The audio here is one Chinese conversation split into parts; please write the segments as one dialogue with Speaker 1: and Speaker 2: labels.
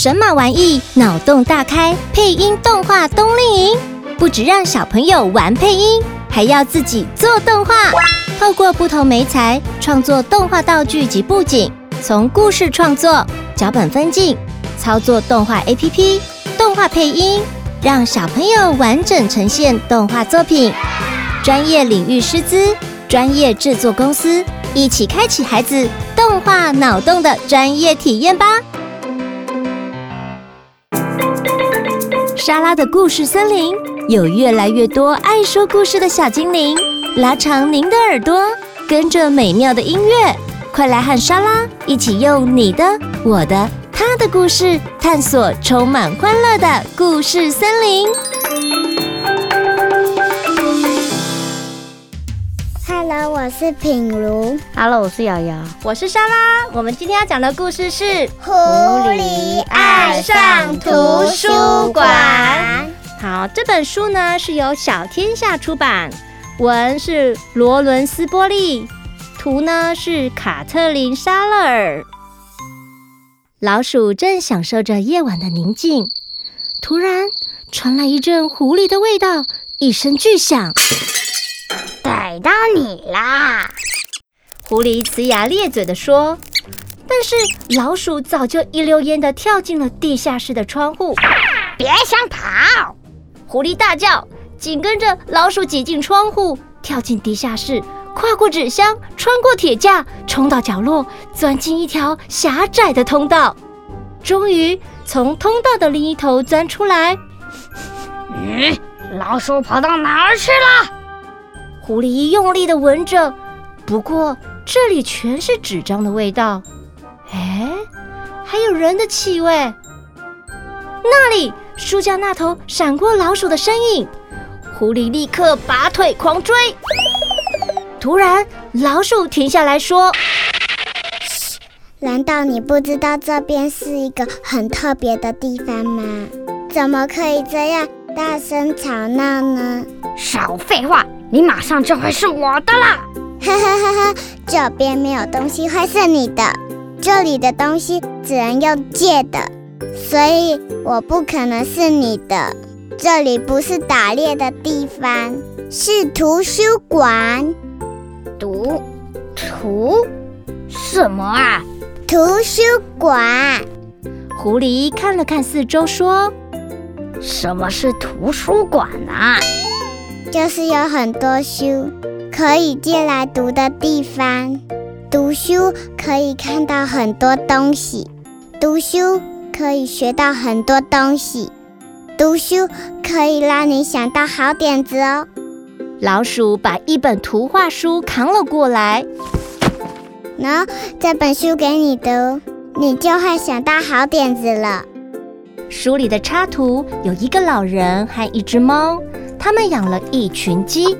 Speaker 1: 神马玩意脑洞大开配音动画冬令营，不止让小朋友玩配音，还要自己做动画。透过不同媒材创作动画道具及布景，从故事创作、脚本分镜、操作动画 APP、动画配音，让小朋友完整呈现动画作品。专业领域师资、专业制作公司，一起开启孩子动画脑洞的专业体验吧！莎拉的故事森林有越来越多爱说故事的小精灵。拉长您的耳朵，跟着美妙的音乐，快来和莎拉一起用你的、我的、他的故事，探索充满欢乐的故事森林。
Speaker 2: Hello，我是品如。
Speaker 3: Hello，我是瑶瑶。
Speaker 1: 我是莎拉。我们今天要讲的故事是《
Speaker 2: 狐狸爱上图书馆》。
Speaker 1: 好，这本书呢是由小天下出版。文是罗伦斯波利，图呢是卡特琳沙勒尔。老鼠正享受着夜晚的宁静，突然传来一阵狐狸的味道，一声巨响，
Speaker 2: 逮到你啦！
Speaker 1: 狐狸呲牙咧嘴地说。但是老鼠早就一溜烟地跳进了地下室的窗户，
Speaker 2: 别想跑！
Speaker 1: 狐狸大叫。紧跟着老鼠挤进窗户，跳进地下室，跨过纸箱，穿过铁架，冲到角落，钻进一条狭窄的通道，终于从通道的另一头钻出来。
Speaker 2: 嗯，老鼠跑到哪儿去了？
Speaker 1: 狐狸用力的闻着，不过这里全是纸张的味道。哎，还有人的气味。那里，书架那头闪过老鼠的身影。狐狸立刻拔腿狂追，突然老鼠停下来说：“
Speaker 2: 难道你不知道这边是一个很特别的地方吗？怎么可以这样大声吵闹呢？”
Speaker 3: 少废话，你马上就会是我的啦！
Speaker 2: 哈哈哈哈！这边没有东西会是你的，这里的东西只能用借的，所以我不可能是你的。这里不是打猎的地方，是图书馆。
Speaker 3: 读图什么啊？
Speaker 2: 图书馆。
Speaker 1: 狐狸看了看四周，说：“
Speaker 3: 什么是图书馆啊？
Speaker 2: 就是有很多书可以借来读的地方。读书可以看到很多东西，读书可以学到很多东西。”读书可以让你想到好点子哦。
Speaker 1: 老鼠把一本图画书扛了过来，
Speaker 2: 喏，这本书给你读，你就会想到好点子了。
Speaker 1: 书里的插图有一个老人和一只猫，他们养了一群鸡，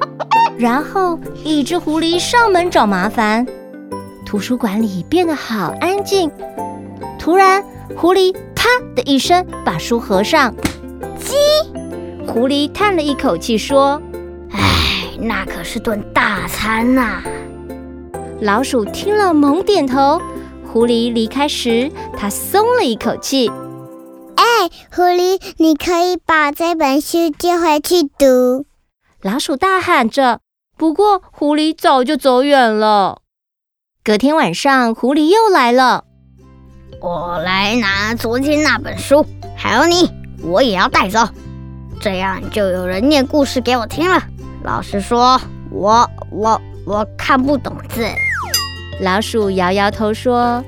Speaker 1: 然后一只狐狸上门找麻烦。图书馆里变得好安静。突然，狐狸啪的一声把书合上。
Speaker 2: 鸡，
Speaker 1: 狐狸叹了一口气说：“
Speaker 3: 唉，那可是顿大餐呐。”
Speaker 1: 老鼠听了猛点头。狐狸离开时，他松了一口气。
Speaker 2: 哎，狐狸，你可以把这本书借回去读。
Speaker 1: 老鼠大喊着。不过，狐狸早就走远了。隔天晚上，狐狸又来了。
Speaker 3: 我来拿昨天那本书，还有你。我也要带走，这样就有人念故事给我听了。老实说，我我我看不懂字。
Speaker 1: 老鼠摇摇头说：“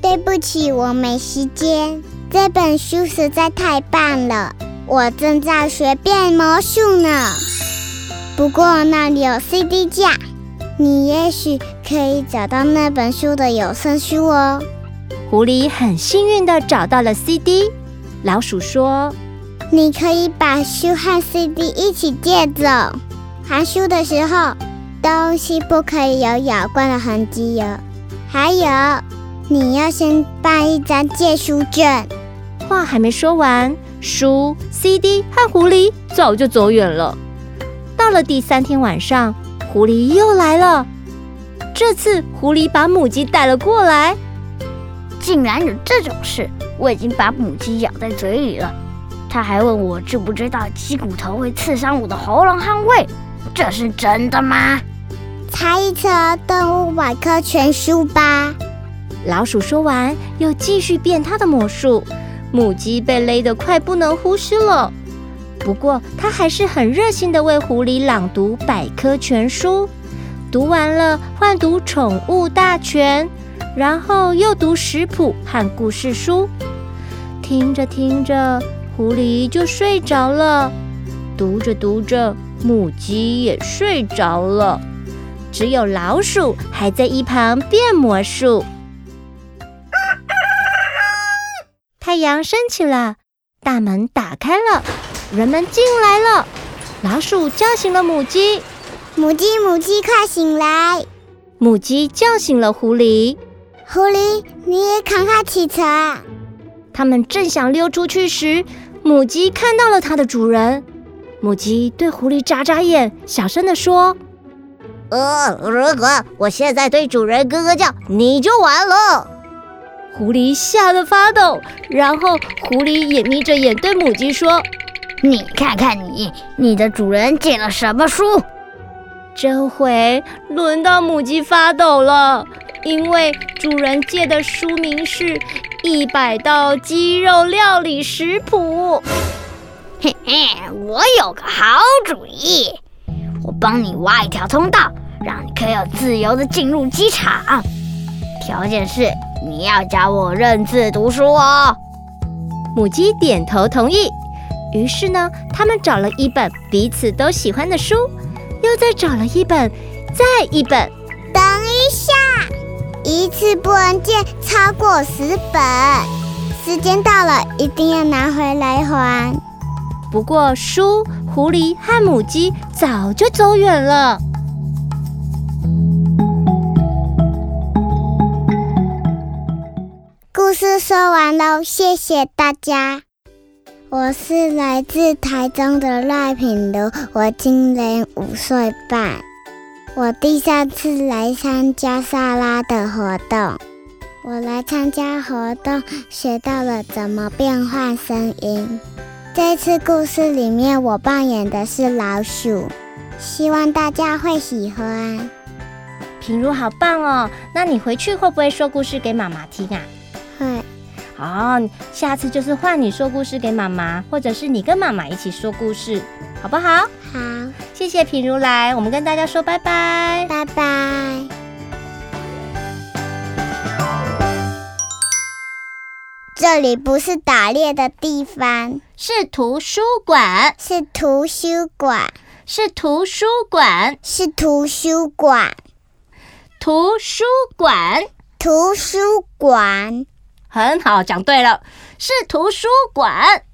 Speaker 2: 对不起，我没时间。这本书实在太棒了，我正在学变魔术呢。不过那里有 CD 架，你也许可以找到那本书的有声书哦。”
Speaker 1: 狐狸很幸运的找到了 CD。老鼠说：“
Speaker 2: 你可以把书和 CD 一起借走。还书的时候，东西不可以有咬过的痕迹哟。还有，你要先办一张借书证。”
Speaker 1: 话还没说完，书、CD 和狐狸早就走远了。到了第三天晚上，狐狸又来了。这次，狐狸把母鸡带了过
Speaker 2: 来。
Speaker 3: 竟然有这种事！我已经把母鸡咬在嘴里了。他还问我知不知道鸡骨头会刺伤我的喉咙和胃，这是真的吗？
Speaker 2: 猜一猜《动物百科全书》吧。
Speaker 1: 老鼠说完，又继续变它的魔术。母鸡被勒得快不能呼吸了，不过它还是很热心的为狐狸朗读百科全书。读完了，换读宠物大全，然后又读食谱和故事书。听着听着，狐狸就睡着了。读着读着，母鸡也睡着了。只有老鼠还在一旁变魔术。太阳升起了，大门打开了，人们进来了。老鼠叫醒了母鸡。
Speaker 2: 母鸡，母鸡，快醒来！
Speaker 1: 母鸡叫醒了狐狸。
Speaker 2: 狐狸，你也赶快起床！
Speaker 1: 他们正想溜出去时，母鸡看到了它的主人。母鸡对狐狸眨眨眼，小声地说：“
Speaker 4: 呃，如果我现在对主人咯咯叫，你就完了。”
Speaker 1: 狐狸吓得发抖，然后狐狸也眯着眼对母鸡说：“
Speaker 3: 你看看你，你的主人借了什么书？”
Speaker 1: 这回轮到母鸡发抖了，因为主人借的书名是《一百道鸡肉料理食谱》。
Speaker 3: 嘿嘿，我有个好主意，我帮你挖一条通道，让你可以自由的进入机场。条件是你要教我认字读书哦。
Speaker 1: 母鸡点头同意。于是呢，他们找了一本彼此都喜欢的书。又再找了一本，再一本。
Speaker 2: 等一下，一次不能借超过十本。时间到了，一定要拿回来还。
Speaker 1: 不过，书、狐狸和母鸡早就走远了。
Speaker 2: 说完喽，谢谢大家。我是来自台中的赖品如，我今年五岁半。我第三次来参加萨拉的活动，我来参加活动学到了怎么变换声音。这次故事里面我扮演的是老鼠，希望大家会喜欢。
Speaker 1: 品如好棒哦，那你回去会不会说故事给妈妈听啊？
Speaker 2: 会。
Speaker 1: 好，下次就是换你说故事给妈妈，或者是你跟妈妈一起说故事，好不好？
Speaker 2: 好，
Speaker 1: 谢谢品如来，我们跟大家说拜拜，
Speaker 2: 拜拜。这里不是打猎的地方，
Speaker 1: 是图书馆，
Speaker 2: 是图书馆，
Speaker 1: 是图书馆，
Speaker 2: 是图书馆，
Speaker 1: 图书馆，
Speaker 2: 图书馆。
Speaker 1: 很好，讲对了，是图书馆。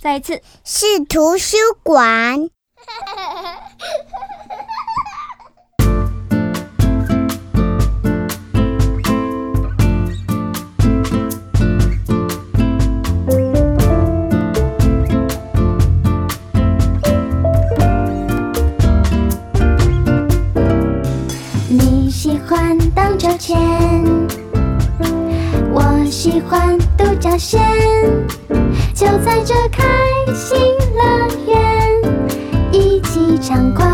Speaker 1: 再一次，
Speaker 2: 是图书
Speaker 5: 馆。喜欢独角仙，就在这开心乐园，一起畅快